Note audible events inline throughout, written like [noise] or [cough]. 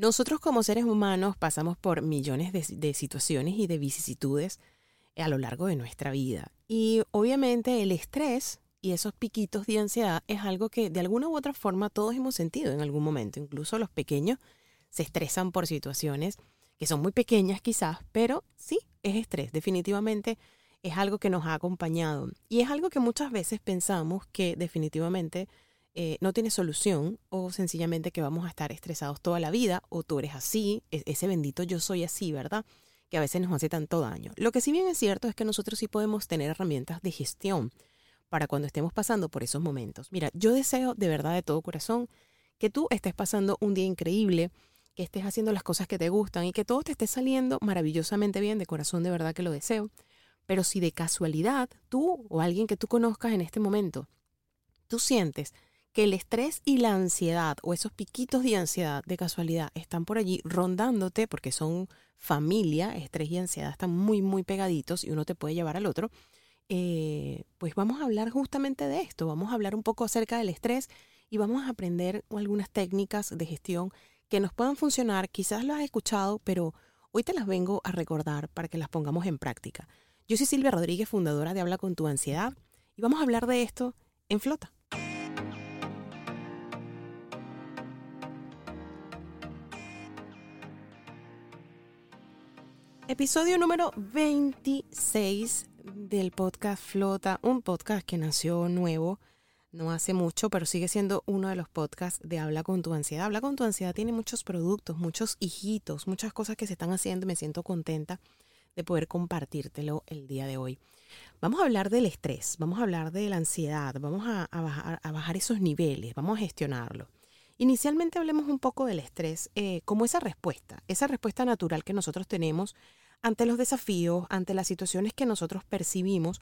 Nosotros como seres humanos pasamos por millones de, situaciones y de vicisitudes a lo largo de nuestra vida. Y obviamente el estrés y esos piquitos de ansiedad es algo que de alguna u otra forma todos hemos sentido en algún momento. Incluso los pequeños se estresan por situaciones que son muy pequeñas quizás, pero sí, es estrés. Definitivamente es algo que nos ha acompañado. Y es algo que muchas veces pensamos que definitivamente eh, no tiene solución o sencillamente que vamos a estar estresados toda la vida o tú eres así, e-, ese bendito yo soy así, ¿verdad? Que a veces nos hace tanto daño. Lo que sí bien es cierto es que nosotros sí podemos tener herramientas de gestión para cuando estemos pasando por esos momentos. Mira, yo deseo de verdad de todo corazón que tú estés pasando un día increíble, que estés haciendo las cosas que te gustan y que todo te esté saliendo maravillosamente bien, de corazón de verdad que lo deseo. Pero si de casualidad tú o alguien que tú conozcas en este momento, tú sientes que el estrés y la ansiedad o esos piquitos de ansiedad de casualidad están por allí rondándote porque son familia, estrés y ansiedad están muy, muy pegaditos y uno te puede llevar al otro, eh, pues vamos a hablar justamente de esto, vamos a hablar un poco acerca del estrés y vamos a aprender algunas técnicas de gestión que nos puedan funcionar, quizás lo has escuchado, pero hoy te las vengo a recordar para que las pongamos en práctica. Yo soy Silvia Rodríguez, fundadora de Habla con tu ansiedad, y vamos a hablar de esto en flota. Episodio número 26 del podcast Flota, un podcast que nació nuevo, no hace mucho, pero sigue siendo uno de los podcasts de Habla con tu ansiedad. Habla con tu ansiedad tiene muchos productos, muchos hijitos, muchas cosas que se están haciendo y me siento contenta de poder compartírtelo el día de hoy. Vamos a hablar del estrés, vamos a hablar de la ansiedad, vamos a, a bajar, esos niveles, vamos a gestionarlo. Inicialmente hablemos un poco del estrés eh, como esa respuesta, esa respuesta natural que nosotros tenemos ante los desafíos, ante las situaciones que nosotros percibimos,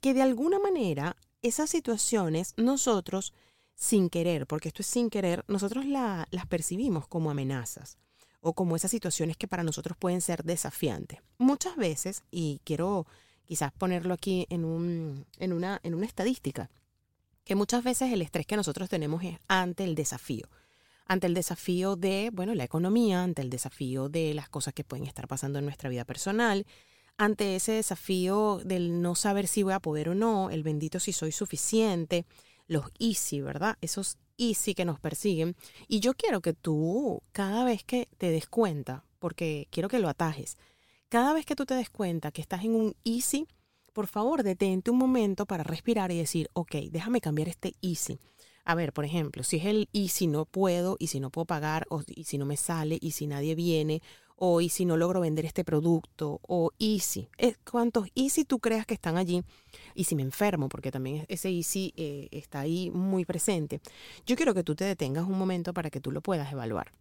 que de alguna manera esas situaciones nosotros, sin querer, porque esto es sin querer, nosotros la, las percibimos como amenazas o como esas situaciones que para nosotros pueden ser desafiantes. Muchas veces, y quiero quizás ponerlo aquí en una estadística, que muchas veces el estrés que nosotros tenemos es ante el desafío. Ante el desafío de, bueno, la economía, ante el desafío de las cosas que pueden estar pasando en nuestra vida personal, ante ese desafío del no saber si voy a poder o no, el bendito si soy suficiente, los easy, ¿verdad? Esos easy que nos persiguen. Y yo quiero que tú, cada vez que te des cuenta, porque quiero que lo atajes, cada vez que tú te des cuenta que estás en un easy, por favor, detente un momento para respirar y decir, ok, déjame cambiar este easy. A ver, por ejemplo, si es el y si no puedo, y si no puedo pagar, o y si no me sale, y si nadie viene, o y si no logro vender este producto, o easy. ¿Cuántos easy tú creas que están allí? Y si me enfermo, porque también ese easy eh, está ahí muy presente. Yo quiero que tú te detengas un momento para que tú lo puedas evaluar.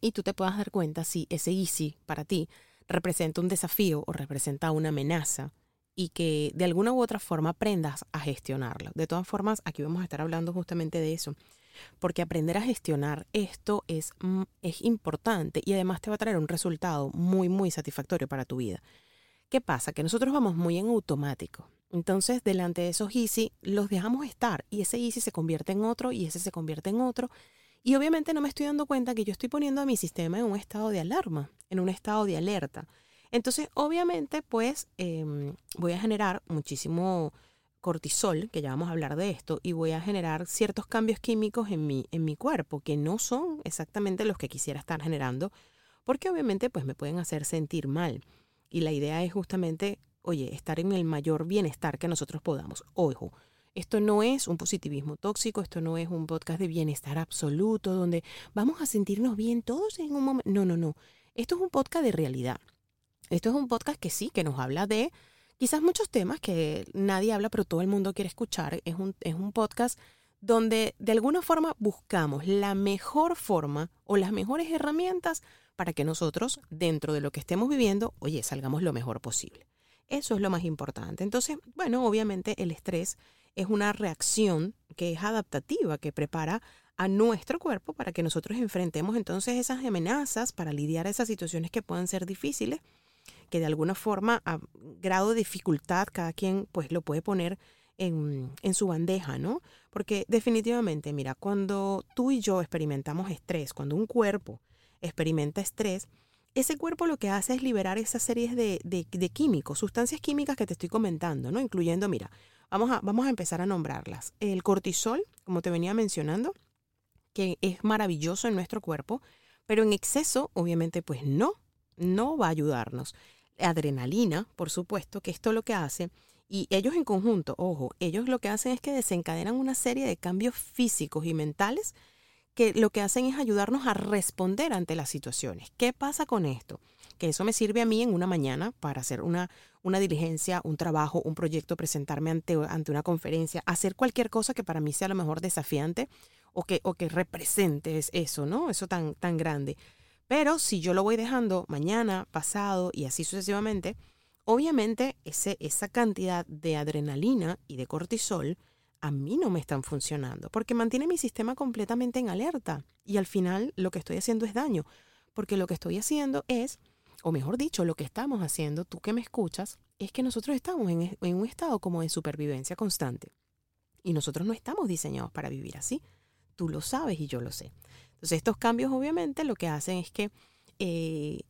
Y tú te puedas dar cuenta si ese easy para ti representa un desafío o representa una amenaza y que de alguna u otra forma aprendas a gestionarlo. De todas formas, aquí vamos a estar hablando justamente de eso, porque aprender a gestionar esto es, mm, es importante y además te va a traer un resultado muy, muy satisfactorio para tu vida. ¿Qué pasa? Que nosotros vamos muy en automático. Entonces, delante de esos easy, los dejamos estar y ese easy se convierte en otro y ese se convierte en otro. Y obviamente no me estoy dando cuenta que yo estoy poniendo a mi sistema en un estado de alarma, en un estado de alerta. Entonces, obviamente, pues em, voy a generar muchísimo cortisol, que ya vamos a hablar de esto, y voy a generar ciertos cambios químicos en mi, en mi cuerpo que no son exactamente los que quisiera estar generando, porque obviamente pues me pueden hacer sentir mal. Y la idea es justamente, oye, estar en el mayor bienestar que nosotros podamos. Ojo, esto no es un positivismo tóxico, esto no es un podcast de bienestar absoluto, donde vamos a sentirnos bien todos en un momento. No, no, no. Esto es un podcast de realidad. Esto es un podcast que sí, que nos habla de quizás muchos temas que nadie habla, pero todo el mundo quiere escuchar. Es un, es un podcast donde de alguna forma buscamos la mejor forma o las mejores herramientas para que nosotros, dentro de lo que estemos viviendo, oye, salgamos lo mejor posible. Eso es lo más importante. Entonces, bueno, obviamente el estrés es una reacción que es adaptativa, que prepara a nuestro cuerpo para que nosotros enfrentemos entonces esas amenazas, para lidiar esas situaciones que puedan ser difíciles, que de alguna forma a grado de dificultad cada quien pues lo puede poner en, en, su bandeja, ¿no? Porque definitivamente, mira, cuando tú y yo experimentamos estrés, cuando un cuerpo experimenta estrés, ese cuerpo lo que hace es liberar esas series de, de, de, químicos, sustancias químicas que te estoy comentando, ¿no? Incluyendo, mira, vamos a, vamos a empezar a nombrarlas. El cortisol, como te venía mencionando, que es maravilloso en nuestro cuerpo, pero en exceso, obviamente, pues no, no va a ayudarnos. Adrenalina, por supuesto, que esto lo que hace y ellos en conjunto, ojo, ellos lo que hacen es que desencadenan una serie de cambios físicos y mentales que lo que hacen es ayudarnos a responder ante las situaciones. ¿Qué pasa con esto? Que eso me sirve a mí en una mañana para hacer una, una diligencia, un trabajo, un proyecto, presentarme ante, ante una conferencia, hacer cualquier cosa que para mí sea a lo mejor desafiante o que, o que represente eso, ¿no? Eso tan, tan grande. Pero si yo lo voy dejando mañana, pasado y así sucesivamente, Obviamente ese, esa cantidad de adrenalina y de cortisol a mí no me están funcionando porque mantiene mi sistema completamente en alerta y al final lo que estoy haciendo es daño porque lo que estoy haciendo es, o mejor dicho, lo que estamos haciendo, tú que me escuchas, es que nosotros estamos en, en un estado como de supervivencia constante y nosotros no estamos diseñados para vivir así. Tú lo sabes y yo lo sé. Entonces estos cambios obviamente lo que hacen es que eh,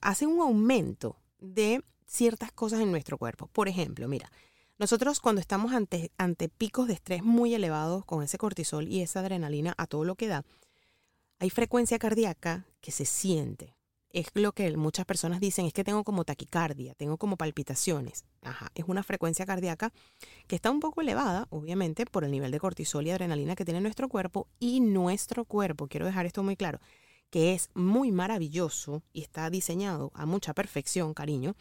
hacen un aumento de ciertas cosas en nuestro cuerpo. Por ejemplo, mira, nosotros cuando estamos ante, ante picos de estrés muy elevados con ese cortisol y esa adrenalina a todo lo que da, hay frecuencia cardíaca que se siente. Es lo que muchas personas dicen, es que tengo como taquicardia, tengo como palpitaciones. Ajá, es una frecuencia cardíaca que está un poco elevada, obviamente, por el nivel de cortisol y adrenalina que tiene nuestro cuerpo y nuestro cuerpo, quiero dejar esto muy claro, que es muy maravilloso y está diseñado a mucha perfección, cariño,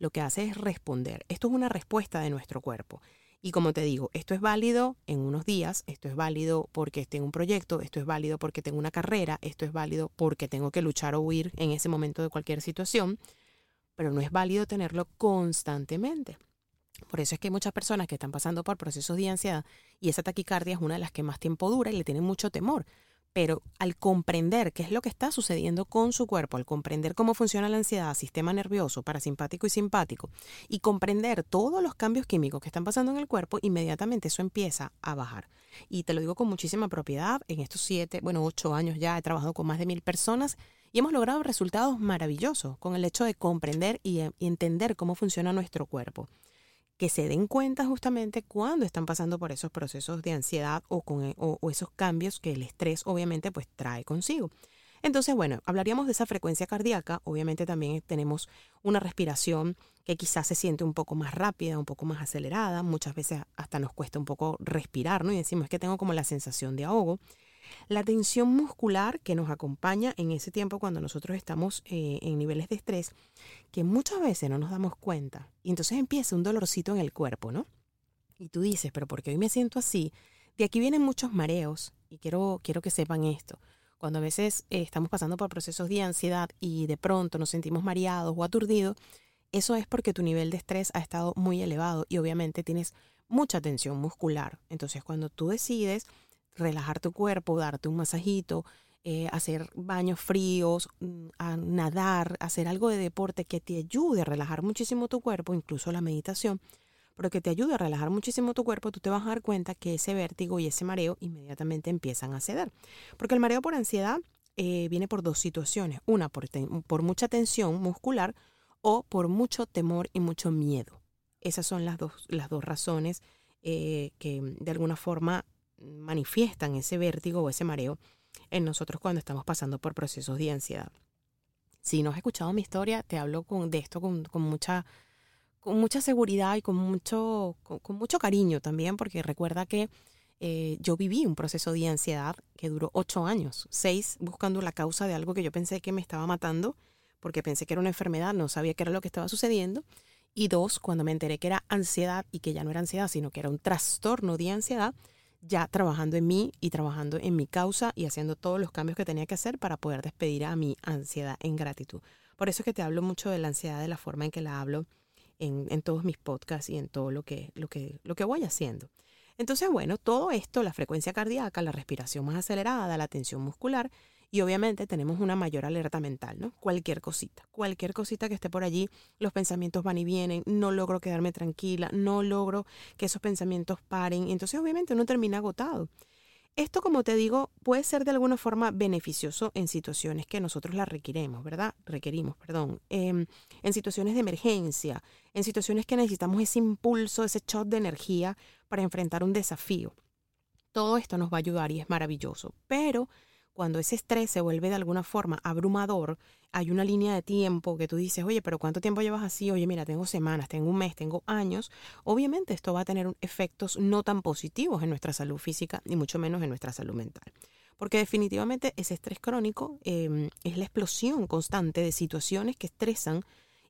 lo que hace es responder. Esto es una respuesta de nuestro cuerpo. Y como te digo, esto es válido en unos días, esto es válido porque tengo un proyecto, esto es válido porque tengo una carrera, esto es válido porque tengo que luchar o huir en ese momento de cualquier situación, pero no es válido tenerlo constantemente. Por eso es que hay muchas personas que están pasando por procesos de ansiedad y esa taquicardia es una de las que más tiempo dura y le tienen mucho temor, pero al comprender qué es lo que está sucediendo con su cuerpo, al comprender cómo funciona la ansiedad, sistema nervioso, parasimpático y simpático, y comprender todos los cambios químicos que están pasando en el cuerpo, inmediatamente eso empieza a bajar. Y te lo digo con muchísima propiedad, en estos siete, bueno, ocho años ya he trabajado con más de mil personas y hemos logrado resultados maravillosos con el hecho de comprender y, y entender cómo funciona nuestro cuerpo que se den cuenta justamente cuando están pasando por esos procesos de ansiedad o, con, e, o, esos cambios que el estrés obviamente pues trae consigo. Entonces, bueno, hablaríamos de esa frecuencia cardíaca. Obviamente también tenemos una respiración que quizás se siente un poco más rápida, un poco más acelerada. Muchas veces hasta nos cuesta un poco respirar, ¿no? Y decimos que tengo como la sensación de ahogo. La tensión muscular que nos acompaña en ese tiempo cuando nosotros estamos eh, en niveles de estrés, que muchas veces no nos damos cuenta. Y entonces empieza un dolorcito en el cuerpo, ¿no? Y tú dices, pero porque hoy me siento así? De aquí vienen muchos mareos y quiero, quiero que sepan esto. Cuando a veces eh, estamos pasando por procesos de ansiedad y de pronto nos sentimos mareados o aturdidos, eso es porque tu nivel de estrés ha estado muy elevado y obviamente tienes mucha tensión muscular. Entonces cuando tú decides relajar tu cuerpo, darte un masajito, eh, hacer baños fríos, mm, nadar, hacer algo de deporte que te ayude a relajar muchísimo tu cuerpo, incluso la meditación, pero que te ayude a relajar muchísimo tu cuerpo, tú te vas a dar cuenta que ese vértigo y ese mareo inmediatamente empiezan a ceder. Porque el mareo por ansiedad eh, viene por dos situaciones. Una, por, por mucha tensión muscular o por mucho temor y mucho miedo. Esas son las dos, las dos razones eh, que de alguna forma manifiestan ese vértigo o ese mareo en nosotros cuando estamos pasando por procesos de ansiedad. Si no has escuchado mi historia, te hablo con, de esto con, mucha, con mucha seguridad y con mucho, con, mucho cariño también, porque recuerda que eh, yo viví un proceso de ansiedad que duró ocho años, seis buscando la causa de algo que yo pensé que me estaba matando, porque pensé que era una enfermedad, no sabía qué era lo que estaba sucediendo, y dos, cuando me enteré que era ansiedad y que ya no era ansiedad, sino que era un trastorno de ansiedad, ya trabajando en mí y trabajando en mi causa y haciendo todos los cambios que tenía que hacer para poder despedir a mi ansiedad en gratitud. Por eso es que te hablo mucho de la ansiedad, de la forma en que la hablo en, en todos mis podcasts y en todo lo que, lo, que, lo que voy haciendo. Entonces, bueno, todo esto, la frecuencia cardíaca, la respiración más acelerada, la tensión muscular y obviamente tenemos una mayor alerta mental, ¿no? Cualquier cosita, cualquier cosita que esté por allí, los pensamientos van y vienen, no logro quedarme tranquila, no logro que esos pensamientos paren, entonces obviamente uno termina agotado. Esto, como te digo, puede ser de alguna forma beneficioso en situaciones que nosotros la requiremos, ¿verdad? Requerimos, perdón. Em, en situaciones de emergencia, en situaciones que necesitamos ese impulso, ese shot de energía para enfrentar un desafío. Todo esto nos va a ayudar y es maravilloso. Pero cuando ese estrés se vuelve de alguna forma abrumador, hay una línea de tiempo que tú dices, oye, pero ¿cuánto tiempo llevas así? Oye, mira, tengo semanas, tengo un mes, tengo años. Obviamente esto va a tener efectos no tan positivos en nuestra salud física, ni mucho menos en nuestra salud mental. Porque definitivamente ese estrés crónico em, es la explosión constante de situaciones que estresan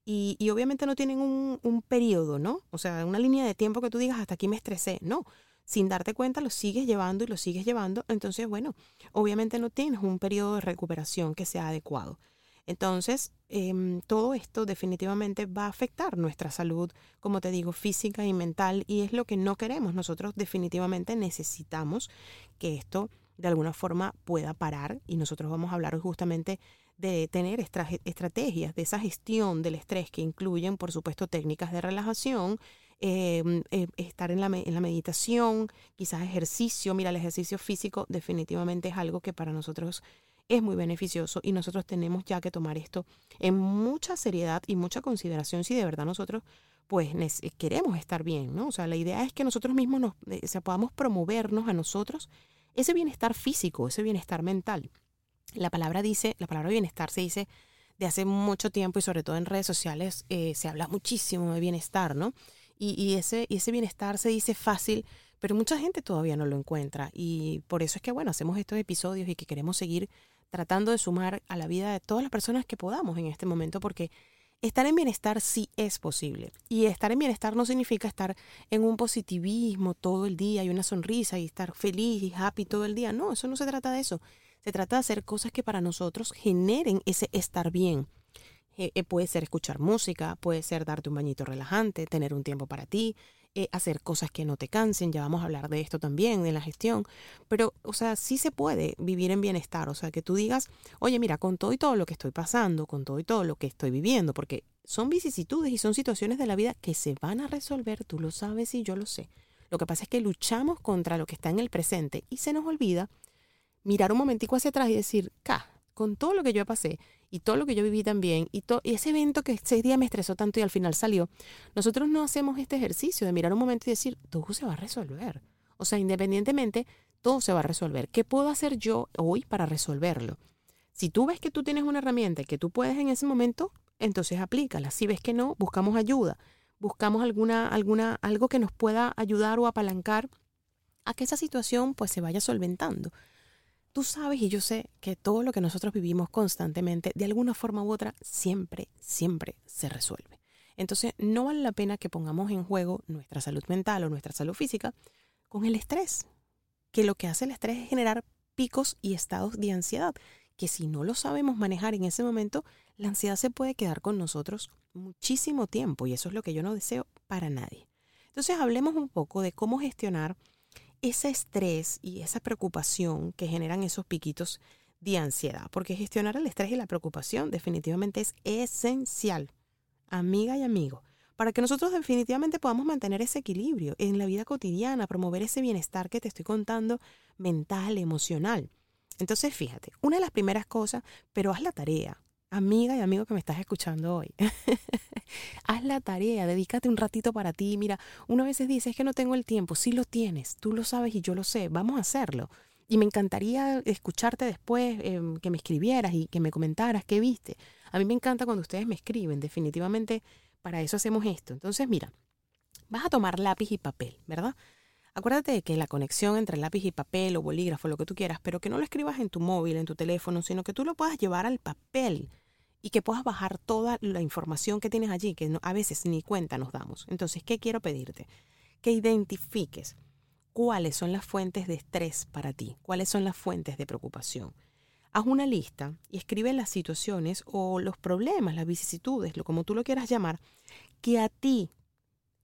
y, obviamente no tienen un, un periodo, ¿no? O sea, una línea de tiempo que tú digas, hasta aquí me estresé. No, sin darte cuenta lo sigues llevando y lo sigues llevando, entonces, bueno, obviamente no tienes un periodo de recuperación que sea adecuado. Entonces, em, todo esto definitivamente va a afectar nuestra salud, como te digo, física y mental, y es lo que no queremos. Nosotros definitivamente necesitamos que esto de alguna forma pueda parar y nosotros vamos a hablar justamente de tener estrategias de esa gestión del estrés que incluyen, por supuesto, técnicas de relajación, Em, eh, estar en la, en la meditación, quizás ejercicio. Mira, el ejercicio físico definitivamente es algo que para nosotros es muy beneficioso y nosotros tenemos ya que tomar esto en mucha seriedad y mucha consideración si de verdad nosotros pues queremos estar bien, ¿no? O sea, la idea es que nosotros mismos nos, eh, podamos promovernos a nosotros ese bienestar físico, ese bienestar mental. La palabra dice, la palabra bienestar se dice de hace mucho tiempo y sobre todo en redes sociales eh, se habla muchísimo de bienestar, ¿no? Y, ese, ese bienestar se dice fácil, pero mucha gente todavía no lo encuentra. Y por eso es que, bueno, hacemos estos episodios y que queremos seguir tratando de sumar a la vida de todas las personas que podamos en este momento, porque estar en bienestar sí es posible. Y estar en bienestar no significa estar en un positivismo todo el día y una sonrisa y estar feliz y happy todo el día. No, eso no se trata de eso. Se trata de hacer cosas que para nosotros generen ese estar bien. Eh, eh, puede ser escuchar música, puede ser darte un bañito relajante, tener un tiempo para ti, eh, hacer cosas que no te cansen, ya vamos a hablar de esto también, de la gestión, pero, o sea, sí se puede vivir en bienestar, o sea, que tú digas, oye, mira, con todo y todo lo que estoy pasando, con todo y todo lo que estoy viviendo, porque son vicisitudes y son situaciones de la vida que se van a resolver, tú lo sabes y yo lo sé. Lo que pasa es que luchamos contra lo que está en el presente y se nos olvida mirar un momentico hacia atrás y decir, ca, con todo lo que yo pasé y todo lo que yo viví también y, y ese evento que ese día me estresó tanto y al final salió, nosotros no hacemos este ejercicio de mirar un momento y decir, todo se va a resolver. O sea, independientemente, todo se va a resolver. ¿Qué puedo hacer yo hoy para resolverlo? Si tú ves que tú tienes una herramienta que tú puedes en ese momento, entonces aplícala. Si ves que no, buscamos ayuda. Buscamos alguna, alguna, algo que nos pueda ayudar o apalancar a que esa situación pues se vaya solventando. Tú sabes y yo sé que todo lo que nosotros vivimos constantemente, de alguna forma u otra, siempre, siempre se resuelve. Entonces, no vale la pena que pongamos en juego nuestra salud mental o nuestra salud física con el estrés, que lo que hace el estrés es generar picos y estados de ansiedad, que si no lo sabemos manejar en ese momento, la ansiedad se puede quedar con nosotros muchísimo tiempo y eso es lo que yo no deseo para nadie. Entonces, hablemos un poco de cómo gestionar ese estrés y esa preocupación que generan esos piquitos de ansiedad, porque gestionar el estrés y la preocupación definitivamente es esencial, amiga y amigo, para que nosotros definitivamente podamos mantener ese equilibrio en la vida cotidiana, promover ese bienestar que te estoy contando, mental, emocional. Entonces, fíjate, una de las primeras cosas, pero haz la tarea, amiga y amigo que me estás escuchando hoy, [laughs] haz la tarea, dedícate un ratito para ti. Mira, uno a veces dice, es que no tengo el tiempo. Sí lo tienes, tú lo sabes y yo lo sé, vamos a hacerlo. Y me encantaría escucharte después, em, que me escribieras y que me comentaras qué viste. A mí me encanta cuando ustedes me escriben, definitivamente para eso hacemos esto. Entonces, mira, vas a tomar lápiz y papel, ¿verdad? Acuérdate de que la conexión entre lápiz y papel o bolígrafo, lo que tú quieras, pero que no lo escribas en tu móvil, en tu teléfono, sino que tú lo puedas llevar al papel y que puedas bajar toda la información que tienes allí, que a veces ni cuenta nos damos. Entonces, ¿qué quiero pedirte? Que identifiques cuáles son las fuentes de estrés para ti, cuáles son las fuentes de preocupación. Haz una lista y escribe las situaciones o los problemas, las vicisitudes, lo como tú lo quieras llamar, que a ti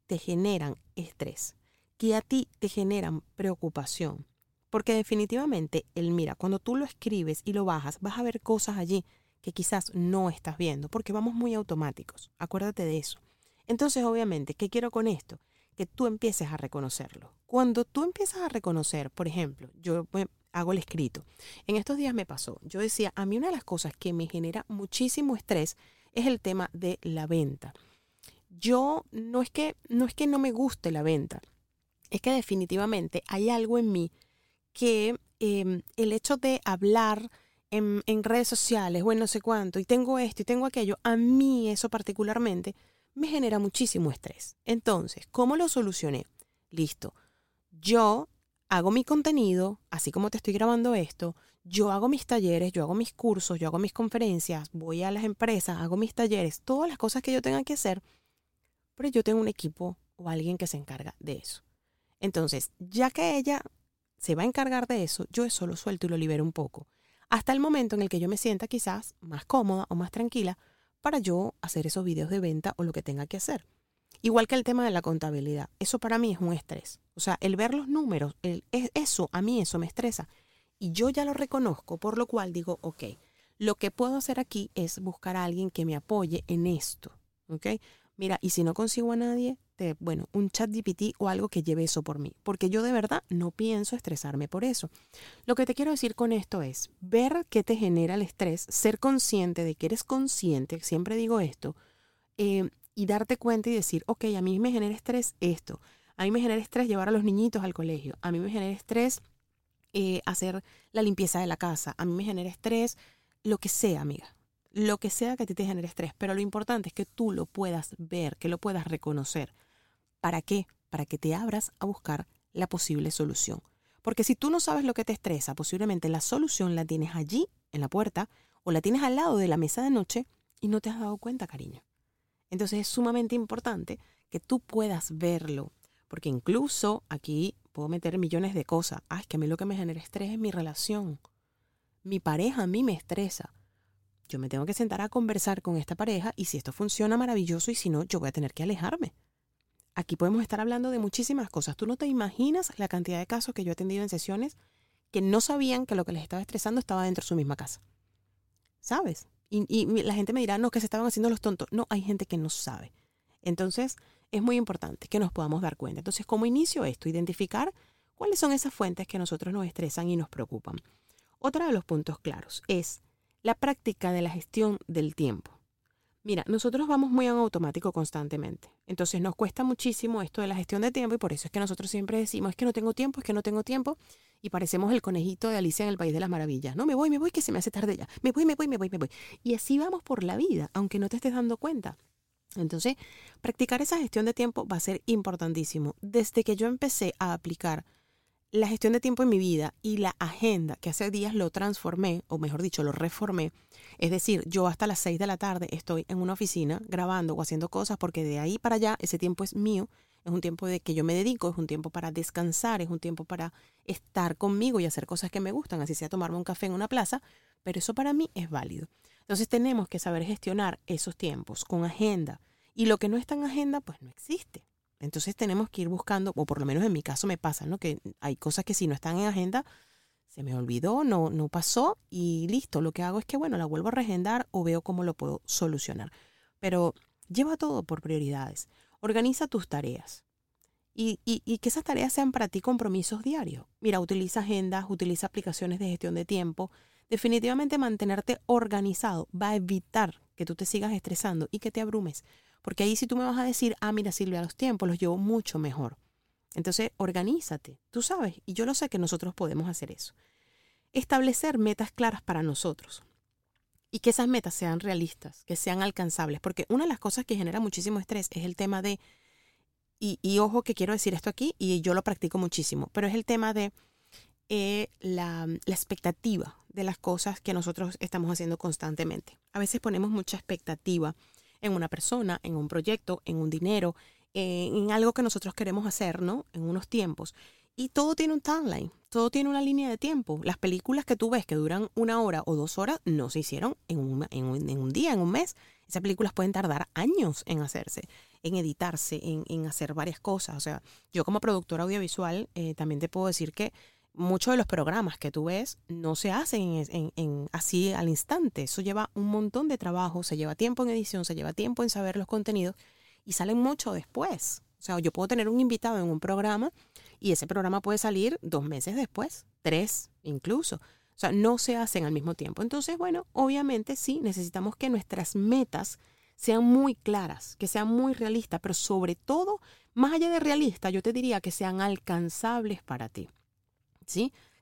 te generan estrés, que a ti te generan preocupación. Porque definitivamente, el mira, cuando tú lo escribes y lo bajas, vas a ver cosas allí que quizás no estás viendo, porque vamos muy automáticos. Acuérdate de eso. Entonces, obviamente, ¿qué quiero con esto? Que tú empieces a reconocerlo. Cuando tú empiezas a reconocer, por ejemplo, yo hago el escrito. En estos días me pasó, yo decía, a mí una de las cosas que me genera muchísimo estrés es el tema de la venta. Yo no es que no es que no me guste la venta, es que definitivamente hay algo en mí que em, el hecho de hablar en, redes sociales o en no sé cuánto, y tengo esto y tengo aquello, a mí eso particularmente me genera muchísimo estrés. Entonces, ¿cómo lo solucioné? Listo. Yo hago mi contenido, así como te estoy grabando esto, yo hago mis talleres, yo hago mis cursos, yo hago mis conferencias, voy a las empresas, hago mis talleres, todas las cosas que yo tenga que hacer, pero yo tengo un equipo o alguien que se encarga de eso. Entonces, ya que ella se va a encargar de eso, yo eso lo suelto y lo libero un poco, hasta el momento en el que yo me sienta quizás más cómoda o más tranquila para yo hacer esos videos de venta o lo que tenga que hacer. Igual que el tema de la contabilidad, eso para mí es un estrés. O sea, el ver los números, eso, a mí eso me estresa. Y yo ya lo reconozco, por lo cual digo, ok, lo que puedo hacer aquí es buscar a alguien que me apoye en esto. ¿Ok? Mira, y si no consigo a nadie, te, bueno, un chat GPT o algo que lleve eso por mí, porque yo de verdad no pienso estresarme por eso. Lo que te quiero decir con esto es ver qué te genera el estrés, ser consciente de que eres consciente, siempre digo esto, eh, y darte cuenta y decir, ok, a mí me genera estrés esto, a mí me genera estrés llevar a los niñitos al colegio, a mí me genera estrés eh, hacer la limpieza de la casa, a mí me genera estrés lo que sea, amiga lo que sea que a ti te genere estrés, pero lo importante es que tú lo puedas ver, que lo puedas reconocer. ¿Para qué? Para que te abras a buscar la posible solución. Porque si tú no sabes lo que te estresa, posiblemente la solución la tienes allí, en la puerta, o la tienes al lado de la mesa de noche y no te has dado cuenta, cariño. Entonces es sumamente importante que tú puedas verlo, porque incluso aquí puedo meter millones de cosas. Ay, es que a mí lo que me genera estrés es mi relación. Mi pareja a mí me estresa yo me tengo que sentar a conversar con esta pareja y si esto funciona maravilloso y si no, yo voy a tener que alejarme. Aquí podemos estar hablando de muchísimas cosas. Tú no te imaginas la cantidad de casos que yo he atendido en sesiones que no sabían que lo que les estaba estresando estaba dentro de su misma casa. ¿Sabes? Y, la gente me dirá, no, que se estaban haciendo los tontos. No, hay gente que no sabe. Entonces, es muy importante que nos podamos dar cuenta. Entonces, ¿cómo inicio esto? Identificar cuáles son esas fuentes que a nosotros nos estresan y nos preocupan. Otro de los puntos claros es la práctica de la gestión del tiempo. Mira, nosotros vamos muy en automático constantemente. Entonces nos cuesta muchísimo esto de la gestión de tiempo y por eso es que nosotros siempre decimos, es que no tengo tiempo, es que no tengo tiempo y parecemos el conejito de Alicia en el País de las Maravillas. No, me voy, me voy, que se me hace tarde ya. Me voy, me voy, me voy, me voy. Y así vamos por la vida, aunque no te estés dando cuenta. Entonces, practicar esa gestión de tiempo va a ser importantísimo. Desde que yo empecé a aplicar la gestión de tiempo en mi vida y la agenda, que hace días lo transformé, o mejor dicho, lo reformé. Es decir, yo hasta las 6 de la tarde estoy en una oficina grabando o haciendo cosas porque de ahí para allá ese tiempo es mío, es un tiempo de que yo me dedico, es un tiempo para descansar, es un tiempo para estar conmigo y hacer cosas que me gustan, así sea tomarme un café en una plaza, pero eso para mí es válido. Entonces tenemos que saber gestionar esos tiempos con agenda. Y lo que no está en agenda, pues no existe. Entonces tenemos que ir buscando, o por lo menos en mi caso me pasa, ¿no? Que hay cosas que si no están en agenda, se me olvidó, no, no pasó y listo. Lo que hago es que, bueno, la vuelvo a regendar o veo cómo lo puedo solucionar. Pero lleva todo por prioridades. Organiza tus tareas. Y, y, y, que esas tareas sean para ti compromisos diarios. Mira, utiliza agendas, utiliza aplicaciones de gestión de tiempo. Definitivamente mantenerte organizado va a evitar que tú te sigas estresando y que te abrumes. Porque ahí si tú me vas a decir, ah, mira Silvia, los tiempos los llevo mucho mejor. Entonces, organízate, tú sabes, y yo lo sé que nosotros podemos hacer eso. Establecer metas claras para nosotros y que esas metas sean realistas, que sean alcanzables, porque una de las cosas que genera muchísimo estrés es el tema de, y, ojo que quiero decir esto aquí, y yo lo practico muchísimo, pero es el tema de eh, la expectativa de las cosas que nosotros estamos haciendo constantemente. A veces ponemos mucha expectativa en una persona, en un proyecto, en un dinero, en algo que nosotros queremos hacer, ¿no? En unos tiempos. Y todo tiene un timeline, todo tiene una línea de tiempo. Las películas que tú ves que duran una hora o dos horas no se hicieron en un, día, en un mes. Esas películas pueden tardar años en hacerse, en editarse, en, en hacer varias cosas. O sea, yo como productora audiovisual eh, también te puedo decir que muchos de los programas que tú ves no se hacen en, así al instante. Eso lleva un montón de trabajo, se lleva tiempo en edición, se lleva tiempo en saber los contenidos y salen mucho después. O sea, yo puedo tener un invitado en un programa y ese programa puede salir dos meses después, tres incluso. O sea, no se hacen al mismo tiempo. Entonces, bueno, obviamente sí, necesitamos que nuestras metas sean muy claras, que sean muy realistas, pero sobre todo, más allá de realistas, yo te diría que sean alcanzables para ti.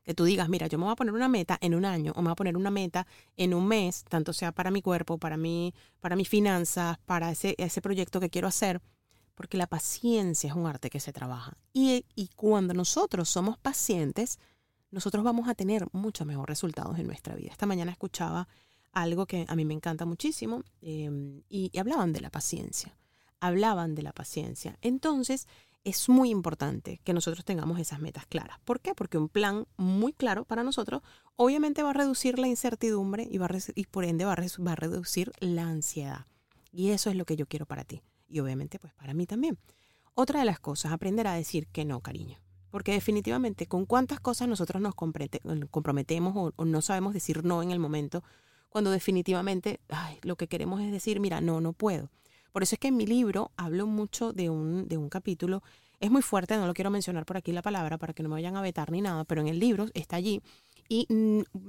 Que tú digas, mira, yo me voy a poner una meta en un año o me voy a poner una meta en un mes, tanto sea para mi cuerpo, para mí, para mis finanzas, para ese, ese proyecto que quiero hacer porque la paciencia es un arte que se trabaja. Y, cuando nosotros somos pacientes, nosotros vamos a tener mucho mejores resultados en nuestra vida. Esta mañana escuchaba algo que a mí me encanta muchísimo em, y, hablaban de la paciencia. Hablaban de la paciencia. Entonces, es muy importante que nosotros tengamos esas metas claras. ¿Por qué? Porque un plan muy claro para nosotros obviamente va a reducir la incertidumbre y, va y por ende va a reducir la ansiedad. Y eso es lo que yo quiero para ti y obviamente pues para mí también. Otra de las cosas, aprender a decir que no, cariño. Porque definitivamente con cuántas cosas nosotros nos comprometemos o, no sabemos decir no en el momento, cuando definitivamente lo que queremos es decir, mira, no, no puedo. Por eso es que en mi libro hablo mucho de un, de un capítulo, es muy fuerte, no lo quiero mencionar por aquí la palabra para que no me vayan a vetar ni nada, pero en el libro está allí y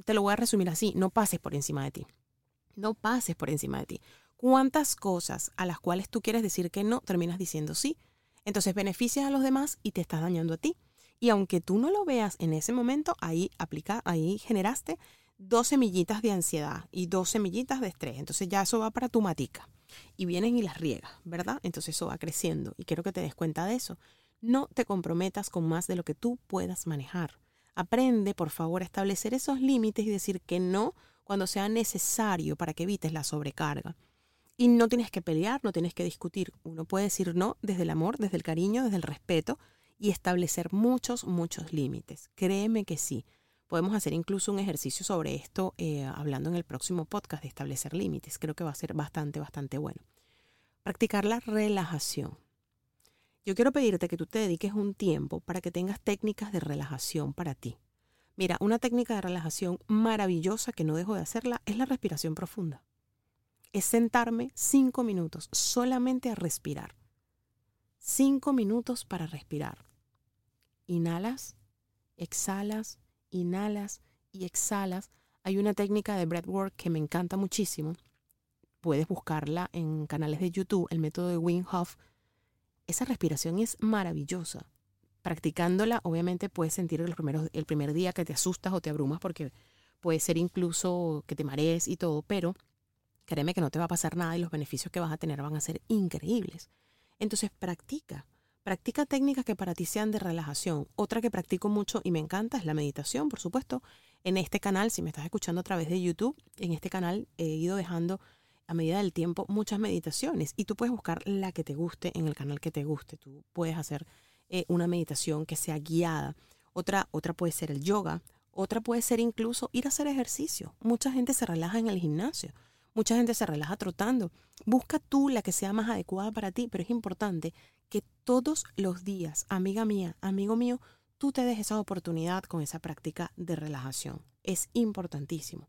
te lo voy a resumir así, no pases por encima de ti. No pases por encima de ti cuántas cosas a las cuales tú quieres decir que no, terminas diciendo sí. Entonces beneficias a los demás y te estás dañando a ti. Y aunque tú no lo veas en ese momento, ahí aplica, ahí generaste dos semillitas de ansiedad y dos semillitas de estrés. Entonces ya eso va para tu matica. Y vienen y las riegas, ¿verdad? Entonces eso va creciendo. Y quiero que te des cuenta de eso. No te comprometas con más de lo que tú puedas manejar. Aprende, por favor, a establecer esos límites y decir que no cuando sea necesario para que evites la sobrecarga. Y no tienes que pelear, no tienes que discutir. Uno puede decir no desde el amor, desde el cariño, desde el respeto y establecer muchos, muchos límites. Créeme que sí. Podemos hacer incluso un ejercicio sobre esto eh, hablando en el próximo podcast de establecer límites. Creo que va a ser bastante, bastante bueno. Practicar la relajación. Yo quiero pedirte que tú te dediques un tiempo para que tengas técnicas de relajación para ti. Mira, una técnica de relajación maravillosa que no dejo de hacerla es la respiración profunda es sentarme cinco minutos solamente a respirar. Cinco minutos para respirar. Inhalas, exhalas, inhalas y exhalas. Hay una técnica de breathwork que me encanta muchísimo. Puedes buscarla en canales de YouTube, el método de Wim Hof. Esa respiración es maravillosa. Practicándola, obviamente puedes sentir el, el primer día que te asustas o te abrumas porque puede ser incluso que te marees y todo, pero Créeme que no te va a pasar nada y los beneficios que vas a tener van a ser increíbles. Entonces practica, practica técnicas que para ti sean de relajación. Otra que practico mucho y me encanta es la meditación, por supuesto. En este canal, si me estás escuchando a través de YouTube, en este canal he ido dejando a medida del tiempo muchas meditaciones y tú puedes buscar la que te guste en el canal que te guste. Tú puedes hacer eh, una meditación que sea guiada. Otra, otra puede ser el yoga. Otra puede ser incluso ir a hacer ejercicio. Mucha gente se relaja en el gimnasio. Mucha gente se relaja trotando. Busca tú la que sea más adecuada para ti, pero es importante que todos los días, amiga mía, amigo mío, tú te des esa oportunidad con esa práctica de relajación. Es importantísimo.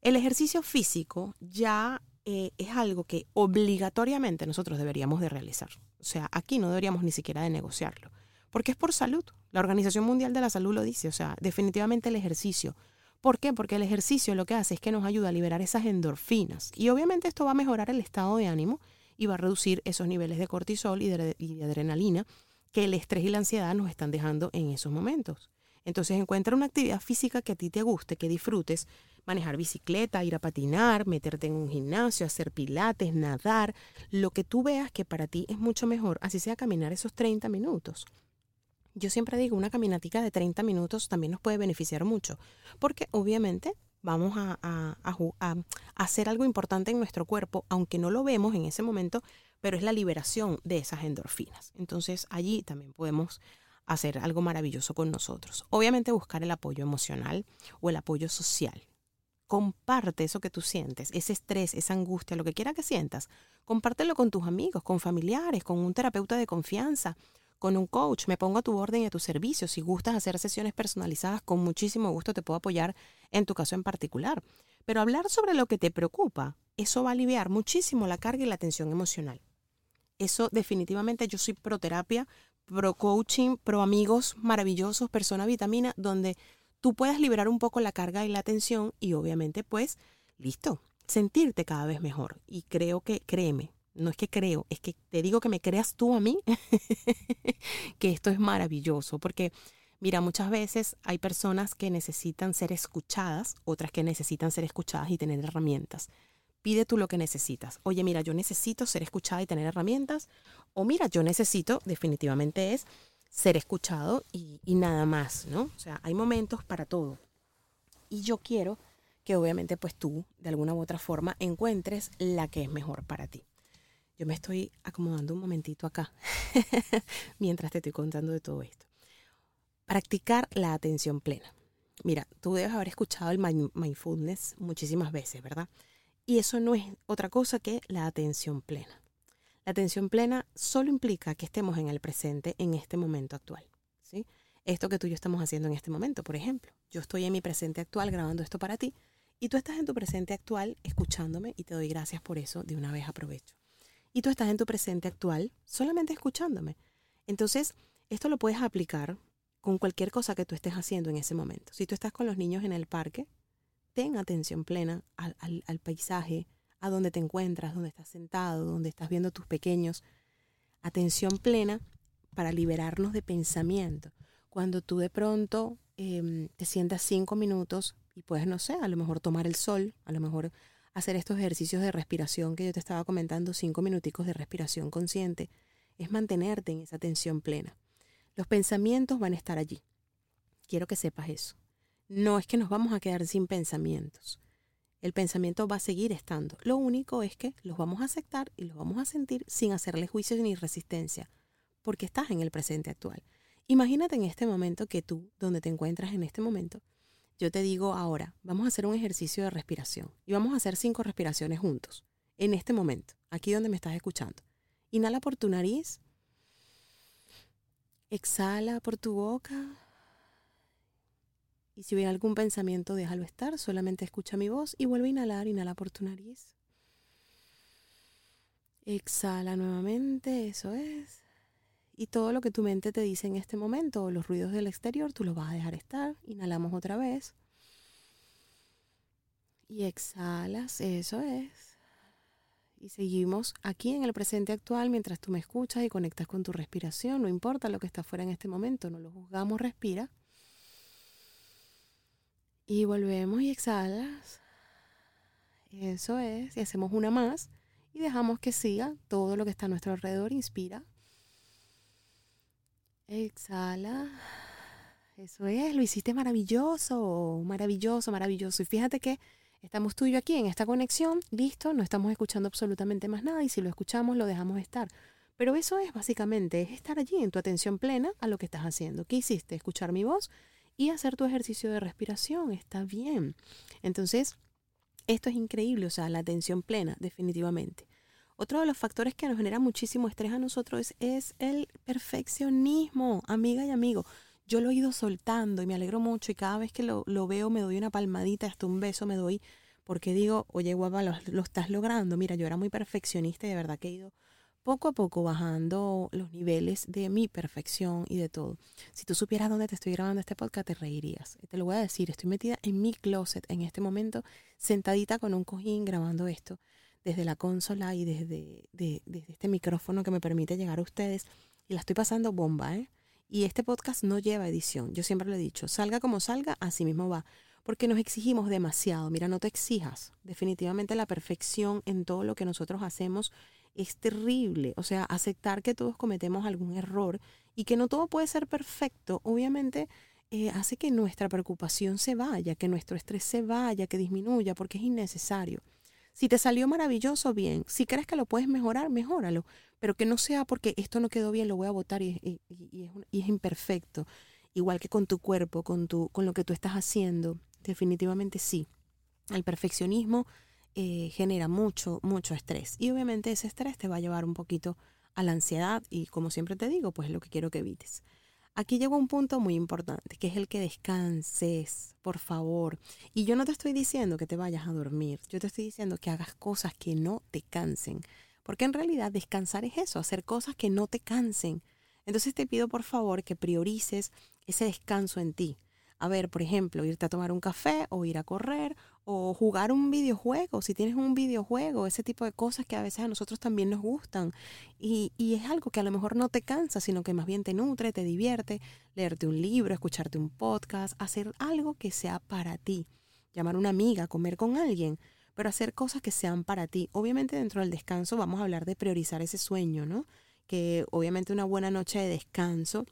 El ejercicio físico ya eh, es algo que obligatoriamente nosotros deberíamos de realizar. O sea, aquí no deberíamos ni siquiera de negociarlo, porque es por salud. La Organización Mundial de la Salud lo dice. O sea, definitivamente el ejercicio ¿Por qué? Porque el ejercicio lo que hace es que nos ayuda a liberar esas endorfinas. Y obviamente esto va a mejorar el estado de ánimo y va a reducir esos niveles de cortisol y de, adrenalina que el estrés y la ansiedad nos están dejando en esos momentos. Entonces encuentra una actividad física que a ti te guste, que disfrutes, manejar bicicleta, ir a patinar, meterte en un gimnasio, hacer pilates, nadar, lo que tú veas que para ti es mucho mejor, así sea caminar esos 30 minutos. Yo siempre digo, una caminatica de 30 minutos también nos puede beneficiar mucho, porque obviamente vamos a, a, hacer algo importante en nuestro cuerpo, aunque no lo vemos en ese momento, pero es la liberación de esas endorfinas. Entonces allí también podemos hacer algo maravilloso con nosotros. Obviamente buscar el apoyo emocional o el apoyo social. Comparte eso que tú sientes, ese estrés, esa angustia, lo que quiera que sientas. Compártelo con tus amigos, con familiares, con un terapeuta de confianza, con un coach. Me pongo a tu orden y a tu servicio. Si gustas hacer sesiones personalizadas, con muchísimo gusto te puedo apoyar en tu caso en particular. Pero hablar sobre lo que te preocupa, eso va a aliviar muchísimo la carga y la tensión emocional. Eso definitivamente yo soy pro terapia, pro coaching, pro amigos maravillosos, persona vitamina, donde tú puedas liberar un poco la carga y la tensión y obviamente pues, listo, sentirte cada vez mejor. Y creo que, créeme, no es que creo, es que te digo que me creas tú a mí, [laughs] que esto es maravilloso, porque mira, muchas veces hay personas que necesitan ser escuchadas, otras que necesitan ser escuchadas y tener herramientas. Pide tú lo que necesitas. Oye, mira, yo necesito ser escuchada y tener herramientas. O mira, yo necesito, definitivamente es, ser escuchado y, nada más, ¿no? O sea, hay momentos para todo. Y yo quiero que obviamente pues tú, de alguna u otra forma, encuentres la que es mejor para ti. Yo me estoy acomodando un momentito acá [laughs] mientras te estoy contando de todo esto. Practicar la atención plena. Mira, tú debes haber escuchado el mindfulness muchísimas veces, ¿verdad? Y eso no es otra cosa que la atención plena. La atención plena solo implica que estemos en el presente en este momento actual. ¿sí? Esto que tú y yo estamos haciendo en este momento, por ejemplo. Yo estoy en mi presente actual grabando esto para ti y tú estás en tu presente actual escuchándome y te doy gracias por eso, de una vez aprovecho. Y tú estás en tu presente actual solamente escuchándome. Entonces, esto lo puedes aplicar con cualquier cosa que tú estés haciendo en ese momento. Si tú estás con los niños en el parque, ten atención plena al, al paisaje, a dónde te encuentras, dónde estás sentado, dónde estás viendo tus pequeños. Atención plena para liberarnos de pensamiento. Cuando tú de pronto em, te sientas cinco minutos y puedes, no sé, a lo mejor tomar el sol, a lo mejor hacer estos ejercicios de respiración que yo te estaba comentando, cinco minuticos de respiración consciente, es mantenerte en esa atención plena. Los pensamientos van a estar allí. Quiero que sepas eso. No es que nos vamos a quedar sin pensamientos. El pensamiento va a seguir estando. Lo único es que los vamos a aceptar y los vamos a sentir sin hacerle juicio ni resistencia, porque estás en el presente actual. Imagínate en este momento que tú, donde te encuentras en este momento, yo te digo ahora, vamos a hacer un ejercicio de respiración y vamos a hacer cinco respiraciones juntos, en este momento, aquí donde me estás escuchando. Inhala por tu nariz, exhala por tu boca y si hubiera algún pensamiento, déjalo estar, solamente escucha mi voz y vuelve a inhalar, inhala por tu nariz. Exhala nuevamente, eso es. Y todo lo que tu mente te dice en este momento, o los ruidos del exterior, tú los vas a dejar estar. Inhalamos otra vez. Y exhalas, eso es. Y seguimos aquí en el presente actual mientras tú me escuchas y conectas con tu respiración. No importa lo que está fuera en este momento, no lo juzgamos, respira. Y volvemos y exhalas. Eso es. Y hacemos una más. Y dejamos que siga todo lo que está a nuestro alrededor. Inspira. Exhala. Eso es. Lo hiciste maravilloso. Maravilloso, maravilloso. Y fíjate que estamos tú y yo aquí en esta conexión. Listo. No estamos escuchando absolutamente más nada. Y si lo escuchamos, lo dejamos estar. Pero eso es básicamente, es estar allí en tu atención plena a lo que estás haciendo. ¿Qué hiciste? Escuchar mi voz y hacer tu ejercicio de respiración. Está bien. Entonces, esto es increíble, o sea, la atención plena, definitivamente. Otro de los factores que nos genera muchísimo estrés a nosotros es, el perfeccionismo, amiga y amigo. Yo lo he ido soltando y me alegro mucho y cada vez que lo, veo me doy una palmadita, hasta un beso me doy porque digo, oye guapa, lo, lo estás logrando. Mira, yo era muy perfeccionista y de verdad que he ido poco a poco bajando los niveles de mi perfección y de todo. Si tú supieras dónde te estoy grabando este podcast, te reirías. Te lo voy a decir, estoy metida en mi closet en este momento, sentadita con un cojín grabando esto desde la consola y desde, este micrófono que me permite llegar a ustedes. Y la estoy pasando bomba, ¿eh? Y este podcast no lleva edición. Yo siempre lo he dicho, salga como salga, así mismo va. Porque nos exigimos demasiado. Mira, no te exijas. Definitivamente la perfección en todo lo que nosotros hacemos es terrible. O sea, aceptar que todos cometemos algún error y que no todo puede ser perfecto, obviamente eh, hace que nuestra preocupación se vaya, que nuestro estrés se vaya, que disminuya, porque es innecesario. Si te salió maravilloso, bien. Si crees que lo puedes mejorar, mejóralo. Pero que no sea porque esto no quedó bien, lo voy a votar y, es imperfecto. Igual que con tu cuerpo, con, tu, con lo que tú estás haciendo. Definitivamente sí. El perfeccionismo eh, genera mucho, mucho estrés. Y obviamente ese estrés te va a llevar un poquito a la ansiedad y como siempre te digo, pues es lo que quiero que evites. Aquí llegó un punto muy importante, que es el que descanses, por favor. Y yo no te estoy diciendo que te vayas a dormir, yo te estoy diciendo que hagas cosas que no te cansen. Porque en realidad descansar es eso, hacer cosas que no te cansen. Entonces te pido por favor que priorices ese descanso en ti. A ver, por ejemplo, irte a tomar un café o ir a correr o jugar un videojuego, si tienes un videojuego, ese tipo de cosas que a veces a nosotros también nos gustan. Y, y, es algo que a lo mejor no te cansa, sino que más bien te nutre, te divierte, leerte un libro, escucharte un podcast, hacer algo que sea para ti. Llamar a una amiga, comer con alguien, pero hacer cosas que sean para ti. Obviamente dentro del descanso vamos a hablar de priorizar ese sueño, ¿no? Que obviamente una buena noche de descanso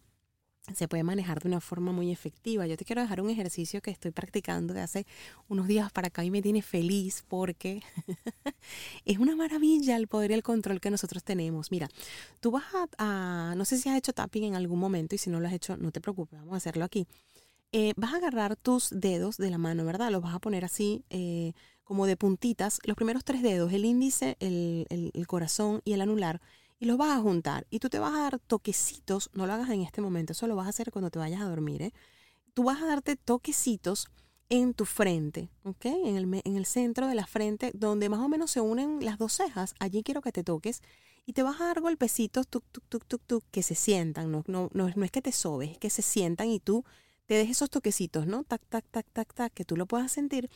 se puede manejar de una forma muy efectiva. Yo te quiero dejar un ejercicio que estoy practicando de hace unos días para acá y me tiene feliz porque [laughs] es una maravilla el poder y el control que nosotros tenemos. Mira, tú vas a, no sé si has hecho tapping en algún momento y si no lo has hecho, no te preocupes, vamos a hacerlo aquí. Eh, vas a agarrar tus dedos de la mano, ¿verdad? Los vas a poner así eh, como de puntitas, los primeros tres dedos, el índice, el, el, el corazón y el anular y los vas a juntar y tú te vas a dar toquecitos, no lo hagas en este momento, eso lo vas a hacer cuando te vayas a dormir, ¿eh? Tú vas a darte toquecitos en tu frente, ¿ok? En el, en el centro de la frente, donde más o menos se unen las dos cejas, allí quiero que te toques y te vas a dar golpecitos, tuk, tuk, tuk, tuk, tuk, que se sientan, no, no, no, no es que te sobes, es que se sientan y tú te des esos toquecitos, ¿no? Tac, tac, tac, tac, tac, que tú lo puedas sentir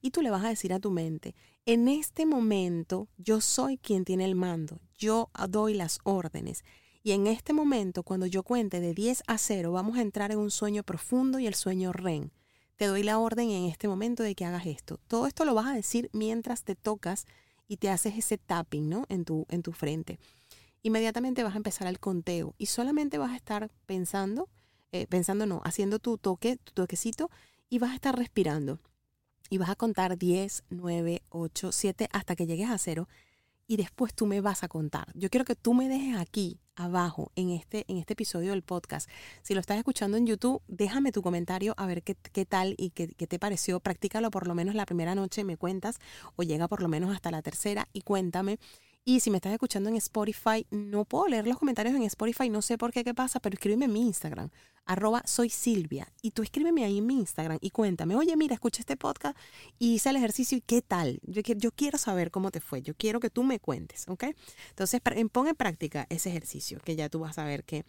y tú le vas a decir a tu mente, en este momento yo soy quien tiene el mando, yo doy las órdenes. Y en este momento, cuando yo cuente de 10 a 0, vamos a entrar en un sueño profundo y el sueño REN. Te doy la orden en este momento de que hagas esto. Todo esto lo vas a decir mientras te tocas y te haces ese tapping, ¿no? En tu, en tu frente. Inmediatamente vas a empezar el conteo y solamente vas a estar pensando, eh, pensando no, haciendo tu toque, tu toquecito y vas a estar respirando y vas a contar 10, 9, 8, 7 hasta que llegues a cero y después tú me vas a contar. Yo quiero que tú me dejes aquí abajo en este, en este episodio del podcast. Si lo estás escuchando en YouTube, déjame tu comentario a ver qué, qué tal y qué, qué, te pareció. Practícalo por lo menos la primera noche, me cuentas, o llega por lo menos hasta la tercera y cuéntame. Y si me estás escuchando en Spotify, no puedo leer los comentarios en Spotify, no sé por qué, qué pasa, pero escríbeme en mi Instagram, arroba soy Silvia. Y tú escríbeme ahí en mi Instagram y cuéntame, oye, mira, escuché este podcast y hice el ejercicio y qué tal. Yo, quiero saber cómo te fue, yo quiero que tú me cuentes, ¿ok? Entonces, pon en práctica ese ejercicio, que ya tú vas a ver que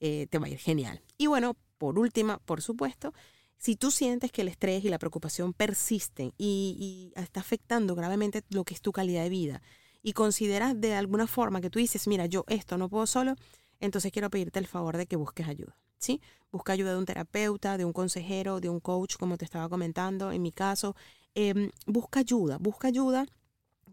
eh, te va a ir genial. Y bueno, por última, por supuesto, si tú sientes que el estrés y la preocupación persisten y, y está afectando gravemente lo que es tu calidad de vida, y consideras de alguna forma que tú dices, mira, yo esto no puedo solo, entonces quiero pedirte el favor de que busques ayuda. ¿Sí? Busca ayuda de un terapeuta, de un consejero, de un coach, como te estaba comentando. En mi caso, eh, busca ayuda, busca ayuda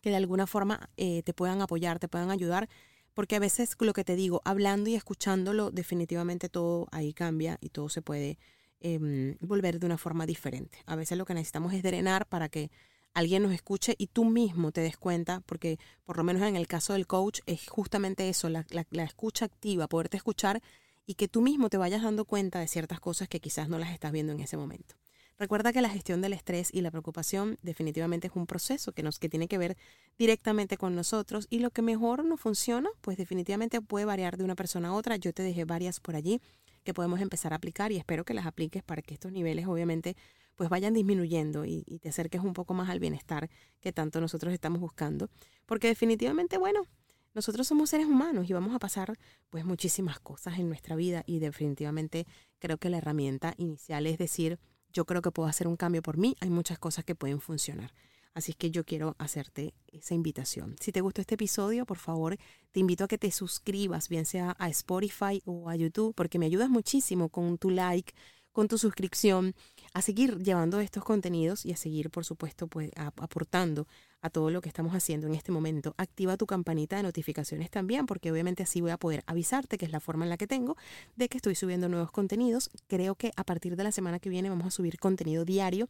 que de alguna forma eh, te puedan apoyar, te puedan ayudar, porque a veces lo que te digo, hablando y escuchándolo, definitivamente todo ahí cambia y todo se puede eh, volver de una forma diferente. A veces lo que necesitamos es drenar para que alguien nos escuche y tú mismo te des cuenta, porque por lo menos en el caso del coach es justamente eso, la, la, escucha activa, poderte escuchar y que tú mismo te vayas dando cuenta de ciertas cosas que quizás no las estás viendo en ese momento. Recuerda que la gestión del estrés y la preocupación definitivamente es un proceso que, nos, que tiene que ver directamente con nosotros y lo que mejor no funciona, pues definitivamente puede variar de una persona a otra. Yo te dejé varias por allí que podemos empezar a aplicar y espero que las apliques para que estos niveles obviamente pues vayan disminuyendo y, y, te acerques un poco más al bienestar que tanto nosotros estamos buscando. Porque definitivamente, bueno, nosotros somos seres humanos y vamos a pasar pues muchísimas cosas en nuestra vida y definitivamente creo que la herramienta inicial es decir, yo creo que puedo hacer un cambio por mí, hay muchas cosas que pueden funcionar. Así que yo quiero hacerte esa invitación. Si te gustó este episodio, por favor, te invito a que te suscribas, bien sea a Spotify o a YouTube, porque me ayudas muchísimo con tu like, con tu suscripción a seguir llevando estos contenidos y a seguir, por supuesto, pues aportando a todo lo que estamos haciendo en este momento. Activa tu campanita de notificaciones también, porque obviamente así voy a poder avisarte, que es la forma en la que tengo, de que estoy subiendo nuevos contenidos. Creo que a partir de la semana que viene vamos a subir contenido diario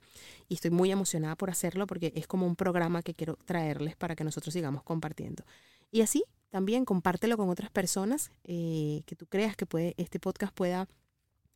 y estoy muy emocionada por hacerlo porque es como un programa que quiero traerles para que nosotros sigamos compartiendo. Y así también compártelo con otras personas eh, que tú creas que puede, este podcast pueda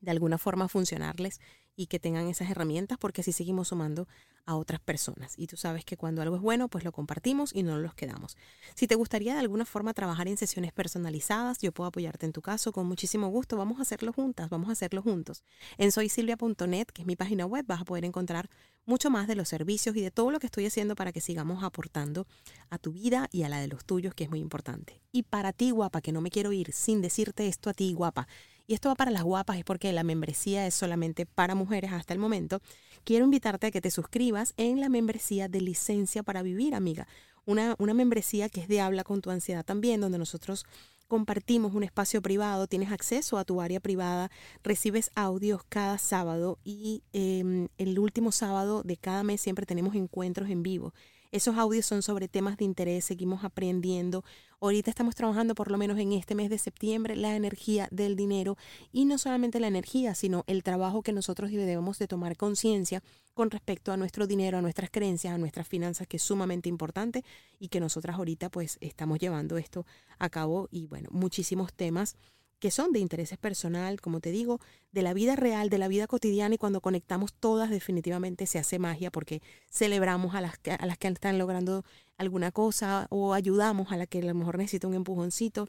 de alguna forma funcionarles y que tengan esas herramientas porque así seguimos sumando a otras personas. Y tú sabes que cuando algo es bueno, pues lo compartimos y no los quedamos. Si te gustaría de alguna forma trabajar en sesiones personalizadas, yo puedo apoyarte en tu caso con muchísimo gusto. Vamos a hacerlo juntas, vamos a hacerlo juntos. En soysilvia.net, que es mi página web, vas a poder encontrar mucho más de los servicios y de todo lo que estoy haciendo para que sigamos aportando a tu vida y a la de los tuyos, que es muy importante. Y para ti, guapa, que no me quiero ir sin decirte esto a ti, guapa, y esto va para las guapas, es porque la membresía es solamente para mujeres hasta el momento, quiero invitarte a que te suscribas en la membresía de licencia para vivir, amiga. Una, una membresía que es de habla con tu ansiedad también, donde nosotros compartimos un espacio privado, tienes acceso a tu área privada, recibes audios cada sábado y em, el último sábado de cada mes siempre tenemos encuentros en vivo. Esos audios son sobre temas de interés, seguimos aprendiendo. Ahorita estamos trabajando por lo menos en este mes de septiembre la energía del dinero y no solamente la energía, sino el trabajo que nosotros debemos de tomar conciencia con respecto a nuestro dinero, a nuestras creencias, a nuestras finanzas, que es sumamente importante y que nosotras ahorita pues estamos llevando esto a cabo y bueno, muchísimos temas que son de interés personal, como te digo, de la vida real, de la vida cotidiana y cuando conectamos todas definitivamente se hace magia porque celebramos a las que, a las que están logrando alguna cosa o ayudamos a la que a lo mejor necesita un empujoncito.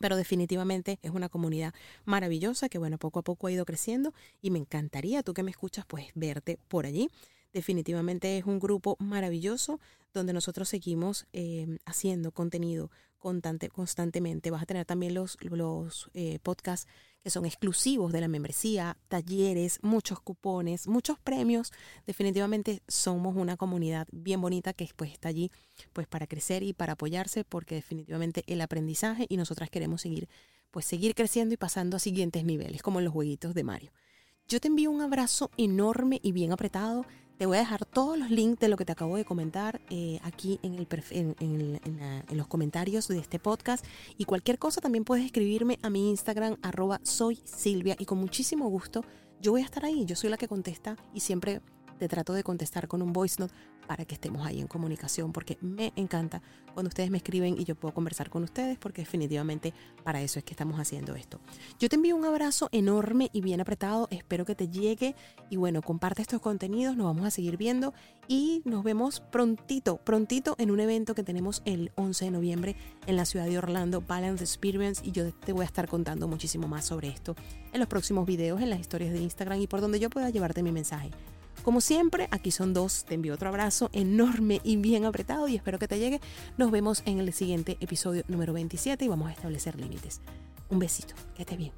Pero definitivamente es una comunidad maravillosa que, bueno, poco a poco ha ido creciendo y me encantaría, tú que me escuchas, pues verte por allí. Definitivamente es un grupo maravilloso donde nosotros seguimos eh, haciendo contenido constante, constantemente. Vas a tener también los, los eh, podcasts que son exclusivos de la membresía, talleres, muchos cupones, muchos premios. Definitivamente somos una comunidad bien bonita que pues, está allí pues, para crecer y para apoyarse porque definitivamente el aprendizaje y nosotras queremos seguir, pues, seguir creciendo y pasando a siguientes niveles como en los jueguitos de Mario. Yo te envío un abrazo enorme y bien apretado. Te voy a dejar todos los links de lo que te acabo de comentar eh, aquí en, en, los comentarios de este podcast. Y cualquier cosa también puedes escribirme a mi Instagram, arroba soy Silvia. Y con muchísimo gusto yo voy a estar ahí. Yo soy la que contesta y siempre te trato de contestar con un voice note para que estemos ahí en comunicación, porque me encanta cuando ustedes me escriben y yo puedo conversar con ustedes, porque definitivamente para eso es que estamos haciendo esto. Yo te envío un abrazo enorme y bien apretado, espero que te llegue y bueno, comparte estos contenidos, nos vamos a seguir viendo y nos vemos prontito, prontito en un evento que tenemos el 11 de noviembre en la ciudad de Orlando, Balance Experience, y yo te voy a estar contando muchísimo más sobre esto en los próximos videos, en las historias de Instagram y por donde yo pueda llevarte mi mensaje. Como siempre, aquí son dos. Te envío otro abrazo enorme y bien apretado y espero que te llegue. Nos vemos en el siguiente episodio número 27 y vamos a establecer límites. Un besito. Que estés bien.